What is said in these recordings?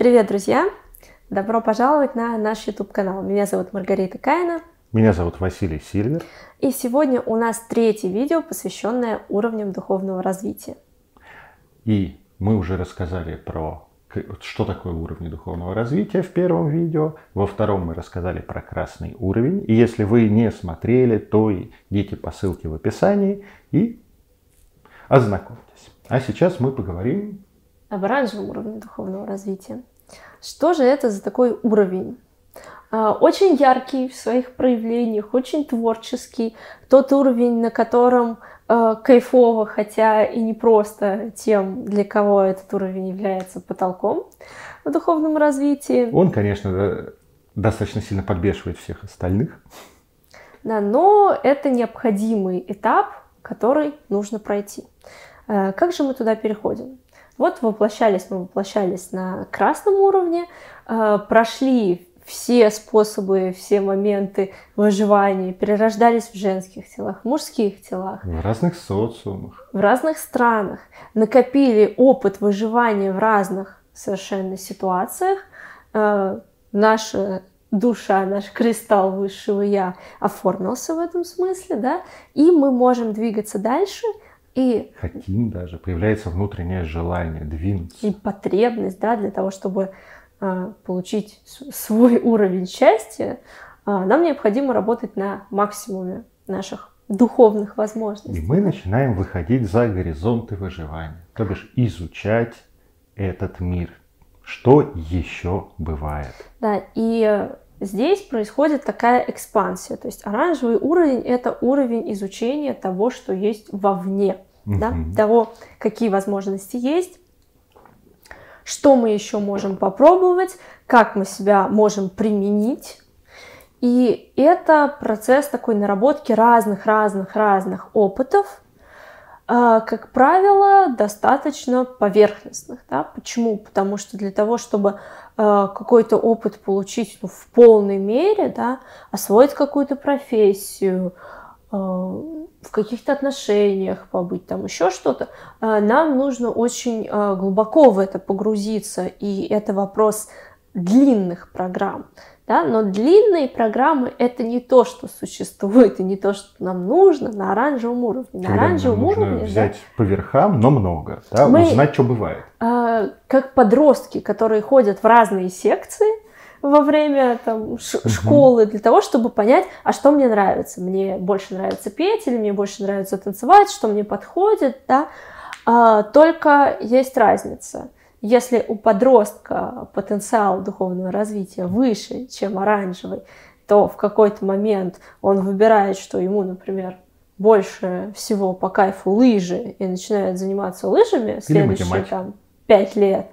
Привет, друзья! Добро пожаловать на наш YouTube-канал. Меня зовут Маргарита Кайна. Меня зовут Василий Сильвер. И сегодня у нас третье видео, посвященное уровням духовного развития. И мы уже рассказали про что такое уровни духовного развития в первом видео. Во втором мы рассказали про красный уровень. И если вы не смотрели, то идите по ссылке в описании и ознакомьтесь. А сейчас мы поговорим об оранжевом уровне духовного развития. Что же это за такой уровень? А, очень яркий в своих проявлениях, очень творческий. Тот уровень, на котором э, кайфово, хотя и не просто тем, для кого этот уровень является потолком в духовном развитии. Он, конечно, достаточно сильно подбешивает всех остальных. Да, но это необходимый этап, который нужно пройти. Э, как же мы туда переходим? Вот воплощались мы воплощались на красном уровне, э, прошли все способы, все моменты выживания, перерождались в женских телах, в мужских телах. В разных социумах. В разных странах. Накопили опыт выживания в разных совершенно ситуациях. Э, наша душа, наш кристалл высшего Я оформился в этом смысле, да, и мы можем двигаться дальше – и хотим даже, появляется внутреннее желание двинуться. И потребность, да, для того, чтобы э, получить свой уровень счастья, э, нам необходимо работать на максимуме наших духовных возможностей. И мы начинаем выходить за горизонты выживания, то бишь изучать этот мир. Что еще бывает? Да, и здесь происходит такая экспансия. То есть оранжевый уровень – это уровень изучения того, что есть вовне, mm-hmm. да, того, какие возможности есть, что мы еще можем попробовать, как мы себя можем применить. И это процесс такой наработки разных-разных-разных опытов, а, как правило, достаточно поверхностных. Да? Почему? Потому что для того, чтобы а, какой-то опыт получить ну, в полной мере, да, освоить какую-то профессию, а, в каких-то отношениях побыть, там еще что-то, нам нужно очень глубоко в это погрузиться, и это вопрос длинных программ. Да? Но длинные программы это не то, что существует, и не то, что нам нужно на оранжевом уровне. На Когда оранжевом уровне взять да, по верхам, но много, да? мы, узнать, что бывает. Э, как подростки, которые ходят в разные секции, во время там, ш- школы для того, чтобы понять, а что мне нравится. Мне больше нравится петь или мне больше нравится танцевать, что мне подходит. Да? А, только есть разница. Если у подростка потенциал духовного развития выше, чем оранжевый, то в какой-то момент он выбирает, что ему, например, больше всего по кайфу лыжи и начинает заниматься лыжами следующие там пять лет,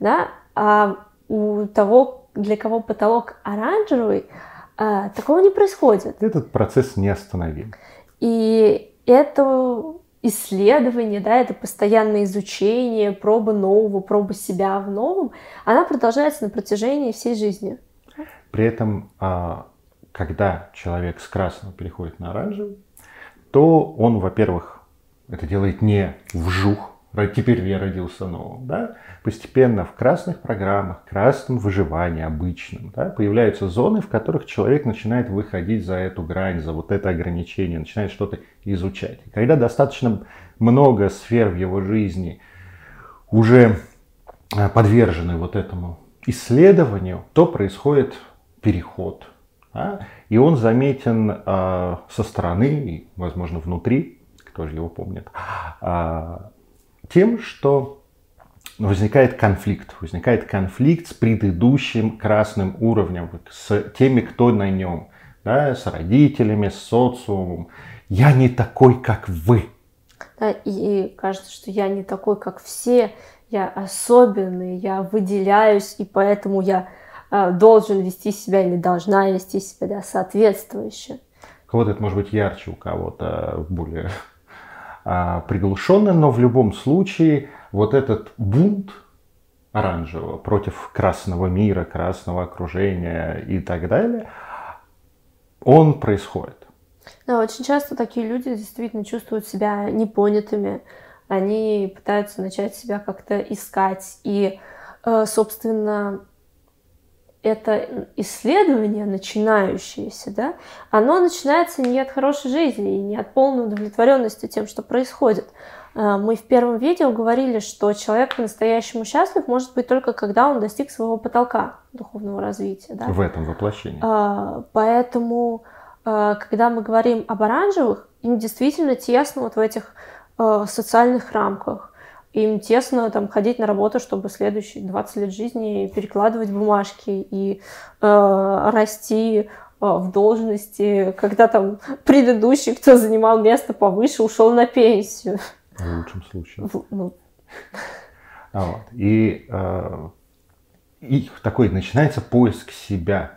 да, а у того, для кого потолок оранжевый, а, такого не происходит. Этот процесс не остановим. И это исследование, да, это постоянное изучение, проба нового, проба себя в новом, она продолжается на протяжении всей жизни. При этом, а, когда человек с красного переходит на оранжевый, то он, во-первых, это делает не вжух, теперь я родился новым, да, постепенно в красных программах, красном выживании обычном, да, появляются зоны, в которых человек начинает выходить за эту грань, за вот это ограничение, начинает что-то изучать. И когда достаточно много сфер в его жизни уже а, подвержены вот этому исследованию, то происходит переход. Да? И он заметен э, со стороны, возможно, внутри, кто же его помнит, э, тем, что возникает конфликт. Возникает конфликт с предыдущим красным уровнем, с теми, кто на нем, да, с родителями, с социумом. Я не такой, как вы. Да, и кажется, что я не такой, как все, я особенный, я выделяюсь, и поэтому я э, должен вести себя или должна вести себя да, соответствующе. У кого-то это может быть ярче, у кого-то более а, приглушенно, но в любом случае вот этот бунт оранжевого против красного мира, красного окружения и так далее, он происходит. Да, очень часто такие люди действительно чувствуют себя непонятыми, они пытаются начать себя как-то искать и э, собственно, это исследование, начинающееся, да, оно начинается не от хорошей жизни и не от полной удовлетворенности тем, что происходит. Э, мы в первом видео говорили, что человек по-настоящему счастлив может быть только когда он достиг своего потолка духовного развития. Да? В этом воплощении. Э, поэтому, э, когда мы говорим об оранжевых, им действительно тесно вот в этих социальных рамках им тесно там ходить на работу, чтобы следующие 20 лет жизни перекладывать бумажки и э, расти э, в должности, когда там предыдущий, кто занимал место повыше, ушел на пенсию. В лучшем случае. В, ну. а вот. И, э, и такой начинается поиск себя.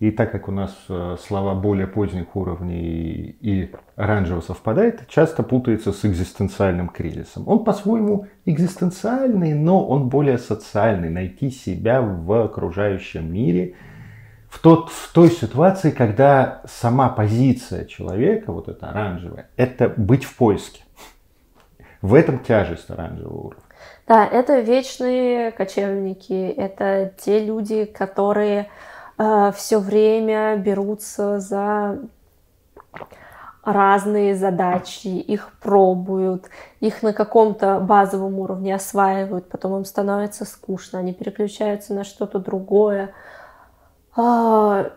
И так как у нас э, слова более поздних уровней и оранжево совпадает, часто путается с экзистенциальным кризисом. Он по-своему экзистенциальный, но он более социальный. Найти себя в окружающем мире, в, тот, в той ситуации, когда сама позиция человека, вот эта оранжевая, это быть в поиске. В этом тяжесть оранжевого уровня. Да, это вечные кочевники, это те люди, которые все время берутся за разные задачи, их пробуют, их на каком-то базовом уровне осваивают, потом им становится скучно, они переключаются на что-то другое, э,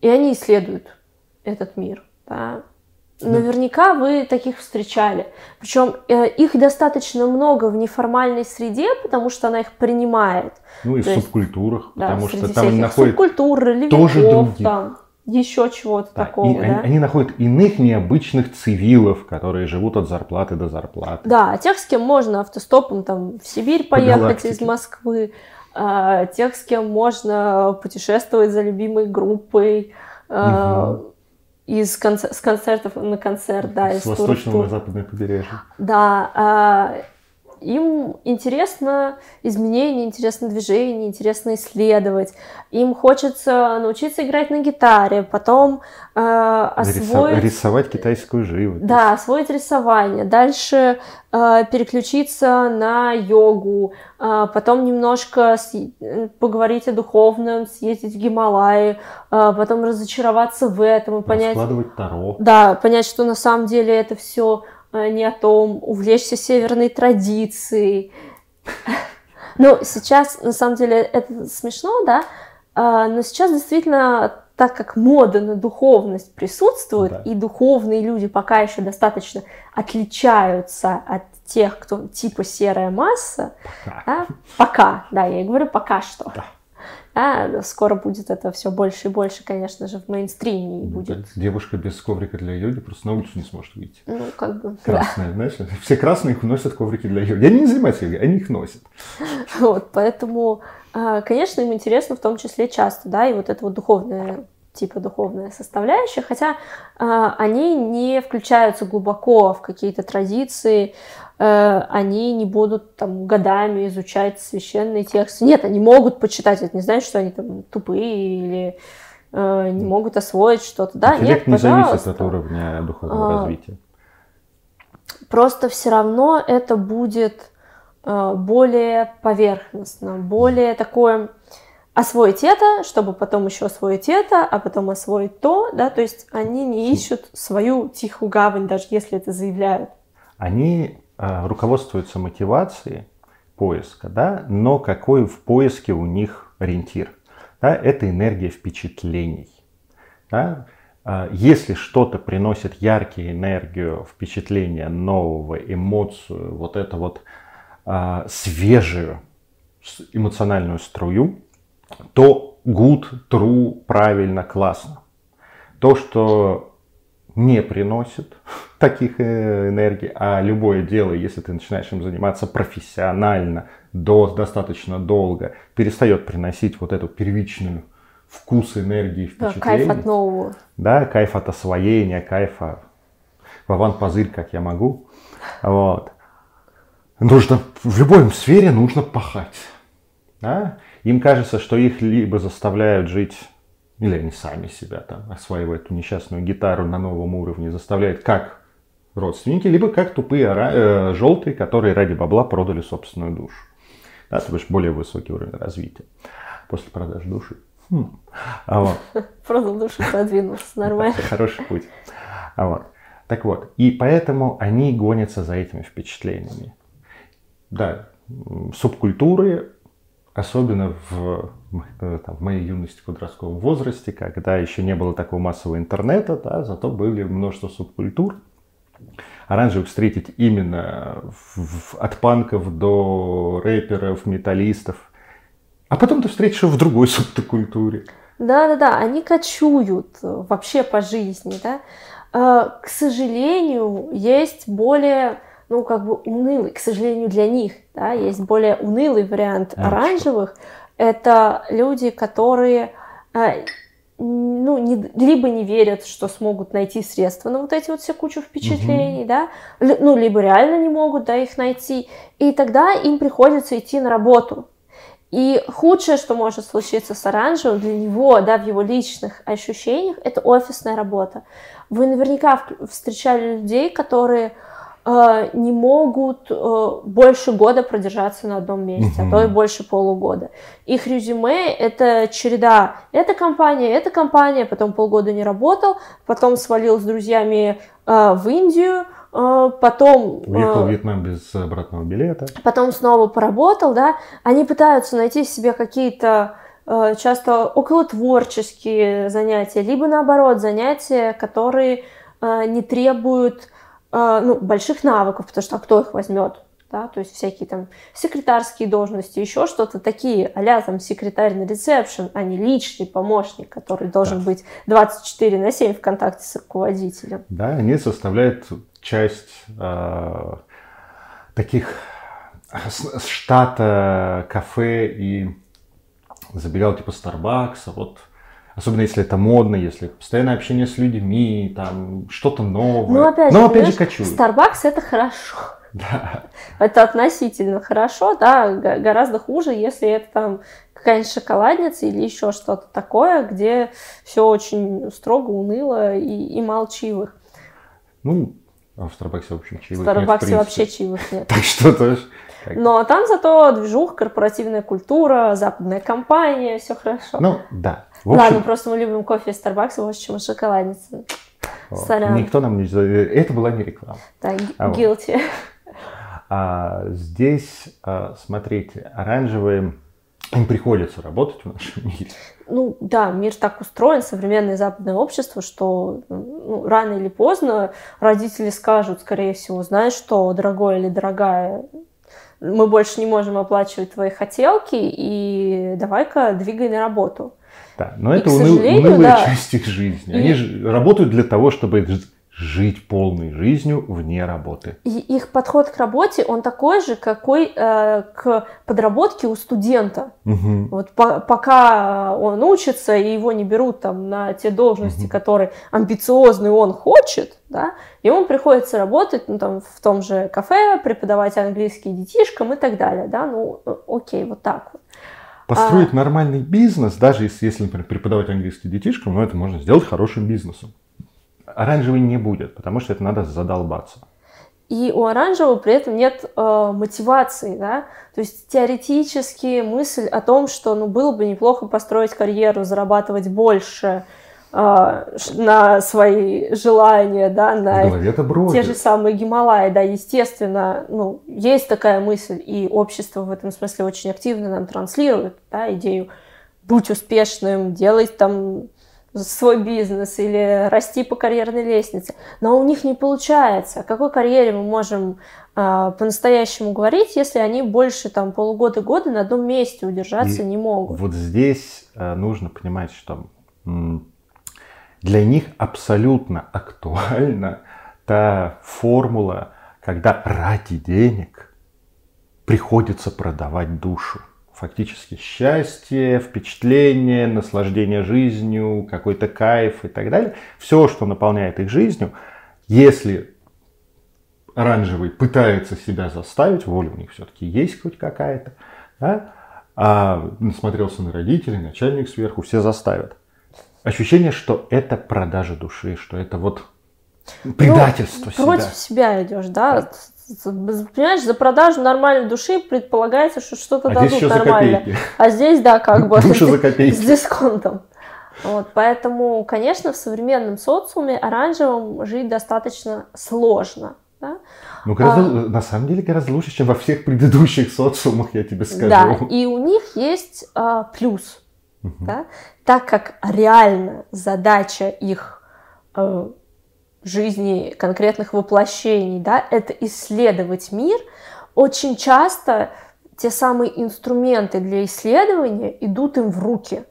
и они исследуют этот мир. Да? Наверняка вы таких встречали. Причем э, их достаточно много в неформальной среде, потому что она их принимает. Ну и То в есть, субкультурах, да, потому что там находят субкультур, тоже других. Там, еще чего-то да, такого. И да? они, они находят иных необычных цивилов, которые живут от зарплаты до зарплаты. Да, тех, с кем можно автостопом там в Сибирь поехать По из Москвы, а, тех, с кем можно путешествовать за любимой группой. Угу из концер- с концертов на концерт, да, с из восточного на западное побережье. Да, а, им интересно изменение, интересно движение, интересно исследовать. Им хочется научиться играть на гитаре, потом э, освоить... Рисовать китайскую живопись. Да, освоить рисование. Дальше э, переключиться на йогу, э, потом немножко с... поговорить о духовном, съездить в Гималаи, э, потом разочароваться в этом и понять... Складывать таро. Да, понять, что на самом деле это все не о том, увлечься северной традицией. Ну, сейчас, на самом деле, это смешно, да, а, но сейчас действительно, так как мода на духовность присутствует, да. и духовные люди пока еще достаточно отличаются от тех, кто типа серая масса, пока, да, пока да, я и говорю пока что. Да. Да, скоро будет это все больше и больше, конечно же, в мейнстриме ну, будет. Девушка без коврика для йоги просто на улицу не сможет выйти. Ну, как бы, Красная, да. знаешь, все красные носят коврики для йоги. Они не занимаются йогой, они их носят. Вот, поэтому, а, конечно, им интересно в том числе часто, да, и вот это вот духовное типа духовная составляющая, хотя э, они не включаются глубоко в какие-то традиции, э, они не будут там годами изучать священные тексты. Нет, они могут почитать, это не значит, что они там тупые или э, не могут освоить что-то. Да, Интеллект нет, не зависит от уровня духовного а, развития. Просто все равно это будет э, более поверхностно, более такое освоить это, чтобы потом еще освоить это, а потом освоить то, да, то есть они не ищут свою тихую гавань, даже если это заявляют. Они э, руководствуются мотивацией поиска, да, но какой в поиске у них ориентир? Да, это энергия впечатлений. Да? А, если что-то приносит яркие энергию, впечатление нового, эмоцию, вот это вот а, свежую эмоциональную струю, то good, true, правильно, классно. То, что не приносит таких э, энергий, а любое дело, если ты начинаешь им заниматься профессионально, до, достаточно долго, перестает приносить вот эту первичную вкус энергии, впечатление. Да, кайф от нового. Да, кайф от освоения, кайфа в аван-позырь, как я могу. Вот. Нужно, в любой сфере нужно пахать. Да? Им кажется, что их либо заставляют жить, или они сами себя там осваивают эту несчастную гитару на новом уровне, заставляют как родственники, либо как тупые э, желтые, которые ради бабла продали собственную душу. да, то есть более высокий уровень развития после продажи души. Хм. А вот. Продал душу, продвинулся, нормально. Хороший путь. А вот. Так вот, и поэтому они гонятся за этими впечатлениями. Да, субкультуры, особенно в, э, там, в моей юности, подростковом возрасте, когда еще не было такого массового интернета, да, зато были множество субкультур. Оранжевых встретить именно в, в, от панков до рэперов, металлистов. А потом ты встретишь его в другой субкультуре. Да-да-да, они кочуют вообще по жизни, да. Э, к сожалению, есть более, ну, как бы унылый, к сожалению, для них, да, есть более унылый вариант а, оранжевых. Что? Это люди, которые э, ну, не, либо не верят, что смогут найти средства на вот эти вот все кучу впечатлений, угу. да, ну, либо реально не могут, да, их найти, и тогда им приходится идти на работу, и худшее, что может случиться с оранжевым для него, да, в его личных ощущениях, это офисная работа. Вы наверняка встречали людей, которые не могут э, больше года продержаться на одном месте, а то и больше полугода. Их резюме это череда. Эта компания, эта компания, потом полгода не работал, потом свалил с друзьями э, в Индию, потом... Уехал в Вьетнам без обратного билета. Потом снова поработал, да. Они пытаются найти себе какие-то часто около творческие занятия, либо наоборот занятия, которые не требуют ну, больших навыков, потому что а кто их возьмет? Да, то есть всякие там секретарские должности, еще что-то такие, а там секретарь на ресепшн, а не личный помощник, который должен да. быть 24 на 7 в контакте с руководителем. Да, они составляют часть э, таких штата кафе и забегал типа Starbucks, вот особенно если это модно, если постоянное общение с людьми, там что-то новое. Ну, опять же, Но опять же кочует. Starbucks это хорошо. Да. Это относительно хорошо, да, гораздо хуже, если это там какая-нибудь шоколадница или еще что-то такое, где все очень строго, уныло и, и молчивых. Ну, а в Старбаксе, в общем, чаевых В Старбаксе нет, в вообще чаевых нет. Так что тоже. Но там зато движух, корпоративная культура, западная компания, все хорошо. Ну, да. В общем... Ладно, просто мы любим кофе из Старбакса больше, чем шоколадницы. Сорян. Никто нам не... Это была не реклама. Да, а guilty. А здесь, а, смотрите, оранжевые им приходится работать в нашем мире. Ну да, мир так устроен, современное западное общество, что ну, рано или поздно родители скажут, скорее всего, знаешь что, дорогой или дорогая, мы больше не можем оплачивать твои хотелки, и давай-ка двигай на работу. Да, но и, это уныл, унылая да, часть их жизни. Они и... работают для того, чтобы жить полной жизнью вне работы. И их подход к работе, он такой же, какой э, к подработке у студента. Угу. Вот по, пока он учится, и его не берут там на те должности, угу. которые амбициозные он хочет, да, ему приходится работать ну, там, в том же кафе, преподавать английский детишкам и так далее. Да? Ну, э, окей, вот так вот. Построить а... нормальный бизнес, даже если, если, например, преподавать английский детишкам, ну, это можно сделать хорошим бизнесом оранжевый не будет, потому что это надо задолбаться. И у оранжевого при этом нет э, мотивации, да, то есть теоретически мысль о том, что ну было бы неплохо построить карьеру, зарабатывать больше э, на свои желания, да, на те же самые Гималаи, да, естественно, ну есть такая мысль, и общество в этом смысле очень активно нам транслирует, да, идею будь успешным, делай там свой бизнес или расти по карьерной лестнице, но у них не получается. О какой карьере мы можем э, по-настоящему говорить, если они больше там полугода-года на одном месте удержаться И не могут? Вот здесь э, нужно понимать, что для них абсолютно актуальна та формула, когда ради денег приходится продавать душу фактически счастье, впечатление, наслаждение жизнью, какой-то кайф и так далее. Все, что наполняет их жизнью, если оранжевый пытается себя заставить, воля у них все-таки есть хоть какая-то, да? а насмотрелся на родителей, начальник сверху, все заставят. Ощущение, что это продажа души, что это вот предательство ну, себя. Против себя идешь, да? Понимаешь, за продажу нормальной души предполагается, что что-то а дадут нормально. А здесь, да, как бы за копейки. с дисконтом. Вот, поэтому, конечно, в современном социуме оранжевым жить достаточно сложно. Да? Ну, гораздо, а, на самом деле, гораздо лучше, чем во всех предыдущих социумах, я тебе скажу. Да, и у них есть а, плюс. Угу. Да? Так как реально задача их а, жизни, конкретных воплощений, да, это исследовать мир, очень часто те самые инструменты для исследования идут им в руки.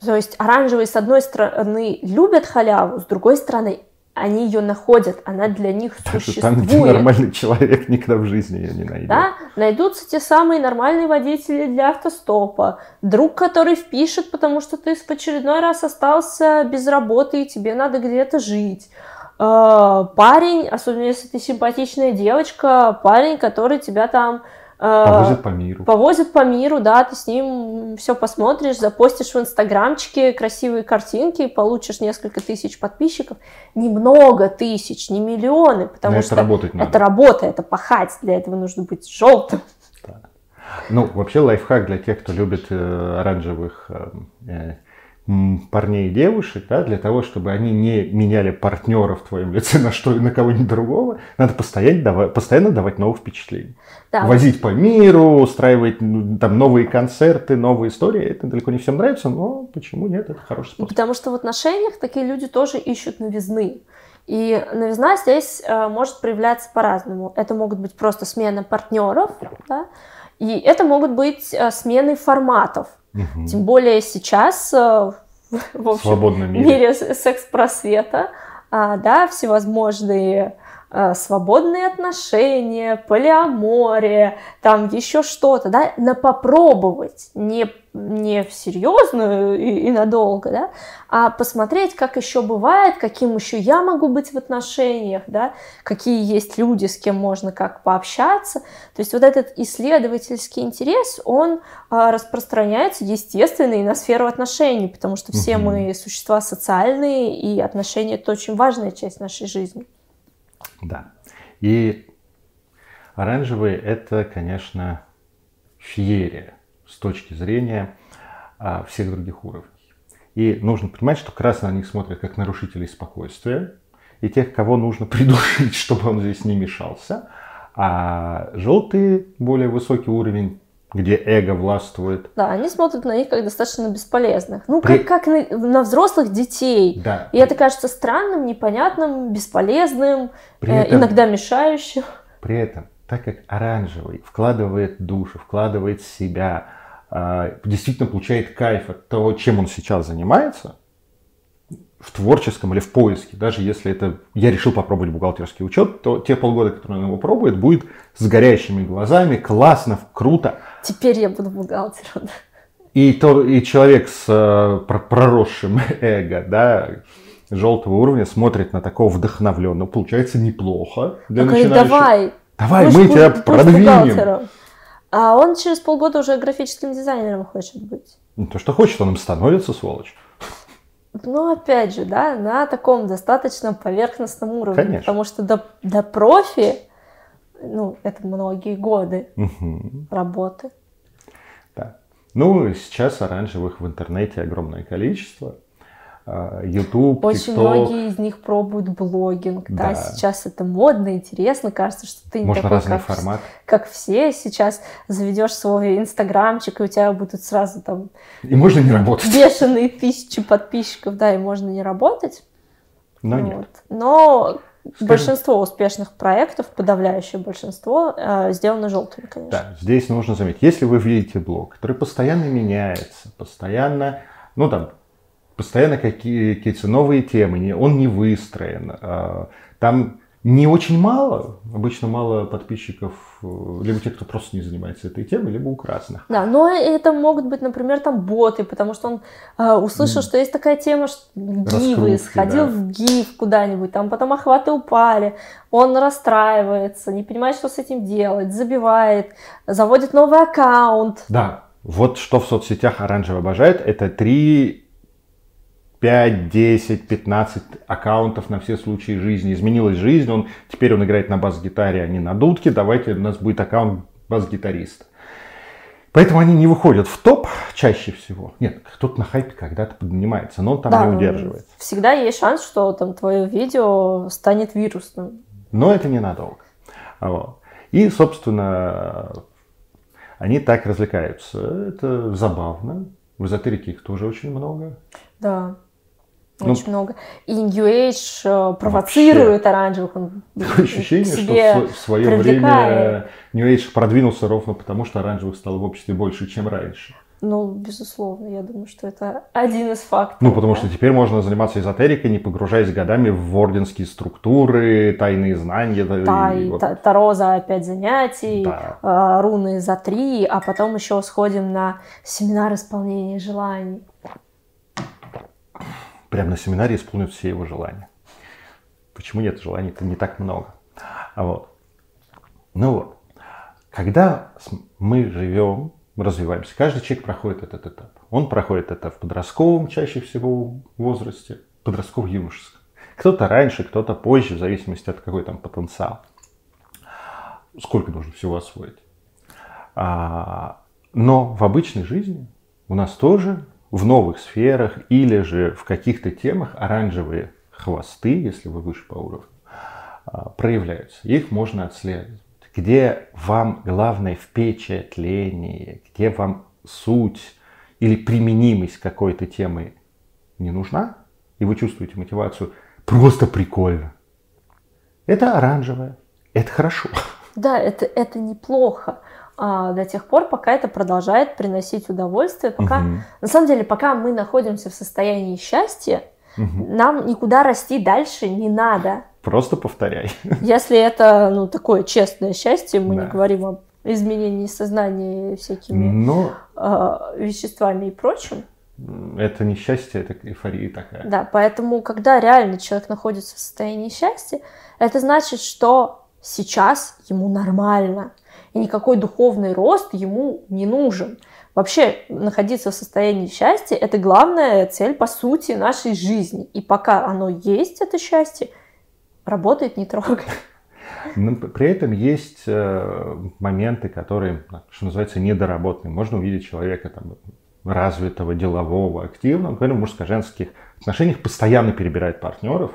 То есть оранжевые, с одной стороны, любят халяву, с другой стороны, они ее находят, она для них существует. Там, где нормальный человек никогда в жизни ее не найдет. Да, найдутся те самые нормальные водители для автостопа, друг, который впишет, потому что ты в очередной раз остался без работы и тебе надо где-то жить. А, парень, особенно если ты симпатичная девочка, парень, который тебя там Повозят по миру. Повозят по миру, да, ты с ним все посмотришь, запостишь в инстаграмчике красивые картинки, получишь несколько тысяч подписчиков. Немного тысяч, не миллионы, потому Но что это, работать надо. это работа, это пахать, для этого нужно быть желтым. Да. Ну, вообще лайфхак для тех, кто любит э, оранжевых э, э парней и девушек, да, для того, чтобы они не меняли партнера в твоем лице на что на кого-нибудь другого, надо постоянно давать, постоянно давать новых впечатлений. Да. Возить по миру, устраивать ну, там новые концерты, новые истории. Это далеко не всем нравится, но почему нет, это хороший способ. Потому что в отношениях такие люди тоже ищут новизны. И новизна здесь э, может проявляться по-разному. Это могут быть просто смена партнеров, да, и это могут быть э, смены форматов. Угу. Тем более сейчас э, в общем, мире, мире секс-просвета, а, да, всевозможные свободные отношения, полиамория, там еще что-то, да, на попробовать, не, не в серьезную и, и надолго, да, а посмотреть, как еще бывает, каким еще я могу быть в отношениях, да, какие есть люди, с кем можно как пообщаться. То есть вот этот исследовательский интерес, он а, распространяется, естественно, и на сферу отношений, потому что все мы существа социальные, и отношения — это очень важная часть нашей жизни. Да. И оранжевый это, конечно, феерия с точки зрения а, всех других уровней. И нужно понимать, что красный на них смотрят как нарушителей спокойствия и тех, кого нужно придушить, чтобы он здесь не мешался. А желтый, более высокий уровень, где эго властвует. Да, они смотрят на них как достаточно бесполезных. Ну, При... как, как на, на взрослых детей. Да. И это кажется странным, непонятным, бесполезным, При э, этом... иногда мешающим. При этом, так как оранжевый вкладывает душу, вкладывает себя, э, действительно получает кайф от того, чем он сейчас занимается, в творческом или в поиске, даже если это я решил попробовать бухгалтерский учет, то те полгода, которые он его пробует, будет с горящими глазами, классно, круто. Теперь я буду бухгалтером. И, то, и человек с э, проросшим эго, да, желтого уровня смотрит на такого вдохновленного, получается неплохо. Для он говорит, давай, давай, мы тебя продвинем. А он через полгода уже графическим дизайнером хочет быть. Ну, то, что хочет, он им становится, сволочь. Ну, опять же, да, на таком достаточно поверхностном уровне. Конечно. Потому что до, до профи, ну, это многие годы угу. работы. Да. Ну, сейчас оранжевых в интернете огромное количество. А, YouTube, Очень TikTok. многие из них пробуют блогинг, да. да, сейчас это модно, интересно, кажется, что ты не Можно такой, как, формат. как все, сейчас заведешь свой инстаграмчик, и у тебя будут сразу там... И можно не работать. Бешеные тысячи подписчиков, да, и можно не работать. Но вот. нет. Но Скажем... большинство успешных проектов, подавляющее большинство, э, сделано желтыми, конечно. Да, здесь нужно заметить, если вы видите блог, который постоянно меняется, постоянно, ну там, постоянно какие-то новые темы, он не выстроен. А, там не очень мало, обычно мало подписчиков, э, либо тех, кто просто не занимается этой темой, либо у красных. Да, но это могут быть, например, там боты, потому что он э, услышал, mm. что есть такая тема, что гивы, сходил да. в гив куда-нибудь, там потом охваты упали, он расстраивается, не понимает, что с этим делать, забивает, заводит новый аккаунт. Да, вот что в соцсетях оранжево обожает, это три 5, 10, 15 аккаунтов на все случаи жизни. Изменилась жизнь, он, теперь он играет на бас-гитаре, а не на дудке. Давайте у нас будет аккаунт бас-гитариста. Поэтому они не выходят в топ чаще всего. Нет, кто-то на хайпе когда-то поднимается, но он там Да, не удерживается. Всегда есть шанс, что там твое видео станет вирусным. Но это ненадолго. Вот. И, собственно, они так развлекаются. Это забавно. В эзотерике их тоже очень много. Да. Ну, Очень много. И New Age э, провоцирует оранжевых. Он ощущение, что в, свое привлекает. время New Age продвинулся ровно потому, что оранжевых стало в обществе больше, чем раньше. Ну, безусловно, я думаю, что это один из факторов. Ну, потому да. что теперь можно заниматься эзотерикой, не погружаясь годами в орденские структуры, тайные знания. Да, и вот. та- Таро за пять занятий, Да. а, руны за три, а потом еще сходим на семинар исполнения желаний. Прямо на семинаре исполнят все его желания. Почему нет? Желаний-то не так много. А вот. Ну вот. Когда мы живем, мы развиваемся, каждый человек проходит этот этап. Он проходит это в подростковом, чаще всего, возрасте, подростково-юношеском. Кто-то раньше, кто-то позже, в зависимости от какой там потенциал. Сколько нужно всего освоить. А, но в обычной жизни у нас тоже в новых сферах или же в каких-то темах оранжевые хвосты, если вы выше по уровню, а, проявляются. Их можно отслеживать. Где вам главное впечатление, где вам суть или применимость какой-то темы не нужна, и вы чувствуете мотивацию, просто прикольно. Это оранжевое, это хорошо. Да, это, это неплохо. А, до тех пор, пока это продолжает приносить удовольствие, пока, Мгм. на самом деле, пока мы находимся в состоянии счастья, Мгм. нам никуда расти дальше не надо. Просто повторяй. Если это, ну, такое честное счастье, мы Да. не говорим об изменении сознания всякими Но а, веществами и прочим. это не счастье, это эйфория такая. Да, поэтому, когда реально человек находится в состоянии счастья, это значит, что сейчас ему нормально, и никакой духовный рост ему не нужен. Вообще, находиться в состоянии счастья – это главная цель, по сути, нашей жизни. И пока оно есть, это счастье, работает, не трогай. Но при этом есть э, моменты, которые, что называется, недоработанные. Можно увидеть человека там, развитого, делового, активного, например, в мужско-женских отношениях постоянно перебирает партнеров.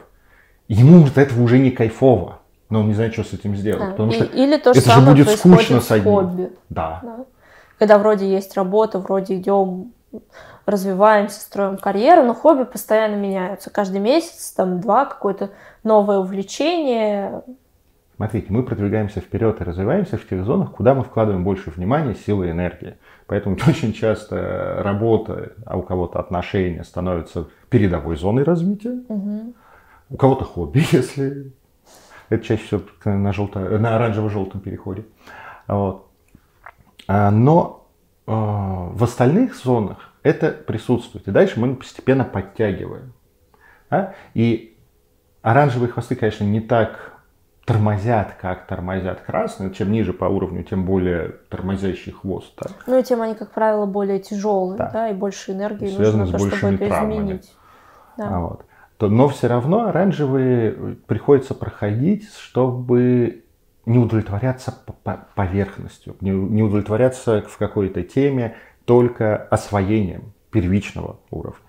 Ему от этого уже не кайфово, но он не знает, что с этим сделать. Да. Потому И- что или то же это же самое будет скучно с одним. хобби. да, Да. Когда вроде есть работа, вроде идем, развиваемся, строим карьеру, но хобби постоянно меняются. Каждый месяц, там, два, какое-то новое увлечение. Смотрите, мы продвигаемся вперед и развиваемся в тех зонах, куда мы вкладываем больше внимания, силы и энергии. Поэтому очень часто работа, а у кого-то отношения становятся передовой зоной развития, Мгм. у кого-то хобби, если это чаще всего на, желто, на оранжево-желтом переходе. Вот. А, Но э, в остальных зонах это присутствует. И дальше мы постепенно подтягиваем. да? И оранжевые хвосты, конечно, не так тормозят, как тормозят красные. Чем ниже по уровню, тем более тормозящий хвост. да. Ну и тем они, как правило, более тяжелые, Да. да, и больше энергии Связаны нужно с то, чтобы это травмами. изменить. Да. А вот. То- но все равно оранжевые приходится проходить, чтобы не удовлетворяться по- по- поверхностью, не, не удовлетворяться в какой-то теме только освоением первичного уровня.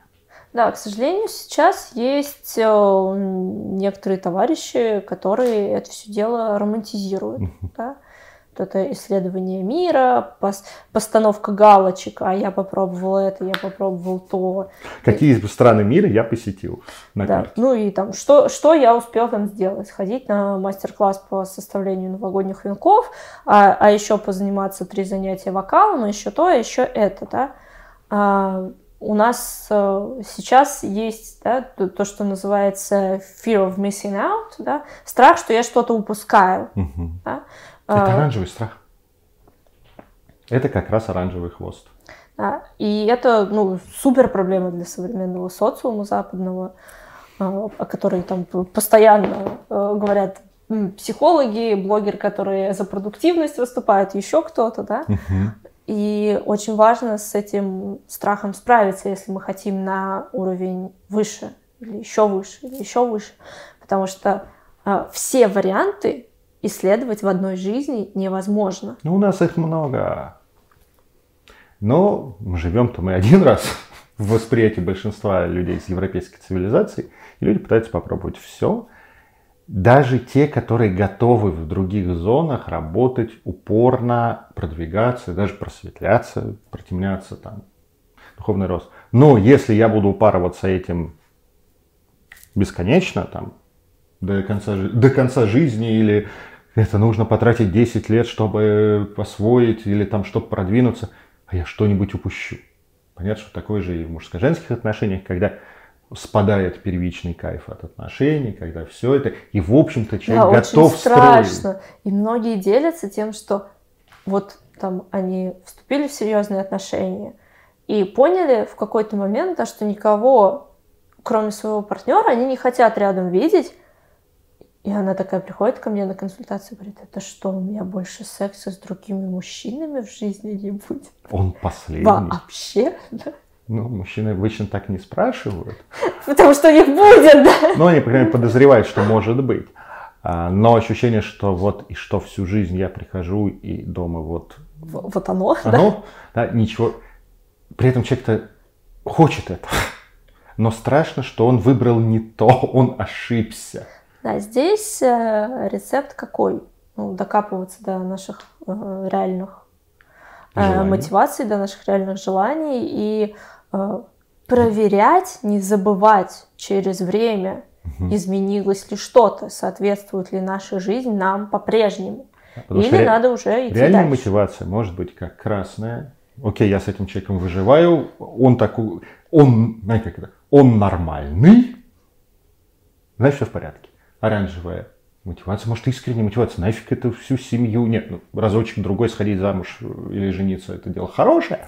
Да, к сожалению, сейчас есть э, некоторые товарищи, которые это все дело романтизируют. Да? Это исследование мира, пос- постановка галочек, а я попробовал это, я попробовал то. Какие страны мира я посетил на Да. карте? Ну и там, что, что я успел там сделать? Ходить на мастер-класс по составлению новогодних венков, а, а еще позаниматься три занятия вокалом, и еще то, и еще это, да. А, у нас э, сейчас есть да, то, то, что называется fear of missing out, да, страх, что я что-то упускаю. Мгм. Да? Это А, оранжевый страх. Это как раз оранжевый хвост. Да, и это ну, супер проблема для современного социума западного, а, о которой там постоянно э, говорят психологи, блогеры, которые за продуктивность выступают, еще кто-то, да. Мгм. И очень важно с этим страхом справиться, если мы хотим на уровень выше, или еще выше, или еще выше. Потому что э, все варианты исследовать в одной жизни невозможно. Ну, у нас их много. Но живем-то мы один раз в восприятии большинства людей из европейской цивилизации, и люди пытаются попробовать все. Даже те, которые готовы в других зонах работать упорно, продвигаться, даже просветляться, протемняться, там, духовный рост. Но если я буду упарываться этим бесконечно, там, до конца, до конца жизни, или это нужно потратить 10 лет, чтобы освоить, или там, чтобы продвинуться, а я что-нибудь упущу. Понятно, что такое же и в мужско-женских отношениях, когда спадает первичный кайф от отношений, когда все это, и в общем-то человек да, готов очень страшно. Строить. И многие делятся тем, что вот там они вступили в серьезные отношения и поняли в какой-то момент, да, что никого, кроме своего партнера, они не хотят рядом видеть, и она такая приходит ко мне на консультацию и говорит, это что, у меня больше секса с другими мужчинами в жизни не будет? Он последний. Вообще? Да. Ну, мужчины обычно так не спрашивают. Потому что у них будет, да? Ну, они, по крайней мере, подозревают, что может быть. А, но ощущение, что вот и что всю жизнь я прихожу и дома вот... Вот оно, оно да? да? Ничего. При этом человек-то хочет это. Но страшно, что он выбрал не то, он ошибся. Да, здесь э, рецепт какой? Ну, докапываться до наших э, реальных э, мотиваций, до наших реальных желаний и проверять, не забывать через время, угу. изменилось ли что-то, соответствует ли наша жизнь нам по-прежнему. Потому Или надо уже идти Реальная дальше. мотивация может быть как красная. Окей, я с этим человеком выживаю, он такой, он, знаете, как это, он нормальный, значит, все в порядке оранжевая мотивация, может, искренняя мотивация. Нафиг это всю семью? Нет, ну, разочек другой сходить замуж или жениться, это дело хорошее.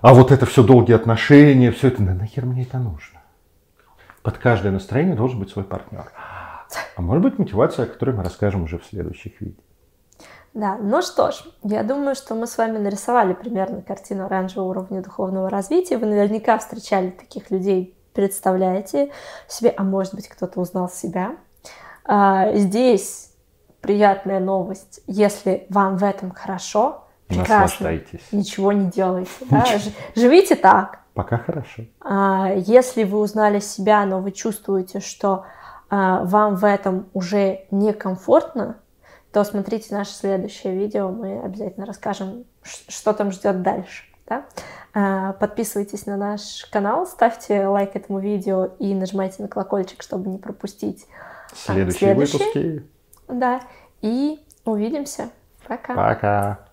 А вот это все долгие отношения, все это, нахер мне это нужно? Под каждое настроение должен быть свой партнер. А может быть мотивация, о которой мы расскажем уже в следующих видео. Да, ну что ж, я думаю, что мы с вами нарисовали примерно картину оранжевого уровня духовного развития. Вы наверняка встречали таких людей, представляете себе, а может быть кто-то узнал себя, здесь приятная новость. Если вам в этом хорошо, прекрасно, ничего не делайте. Да? Живите так. Пока хорошо. А, если вы узнали себя, но вы чувствуете, что а, вам в этом уже некомфортно, то смотрите наше следующее видео, мы обязательно расскажем, что там ждет дальше. Да? А, подписывайтесь на наш канал, ставьте лайк этому видео и нажимайте на колокольчик, чтобы не пропустить Следующие, следующие выпуски. Да. И увидимся. Пока. Пока.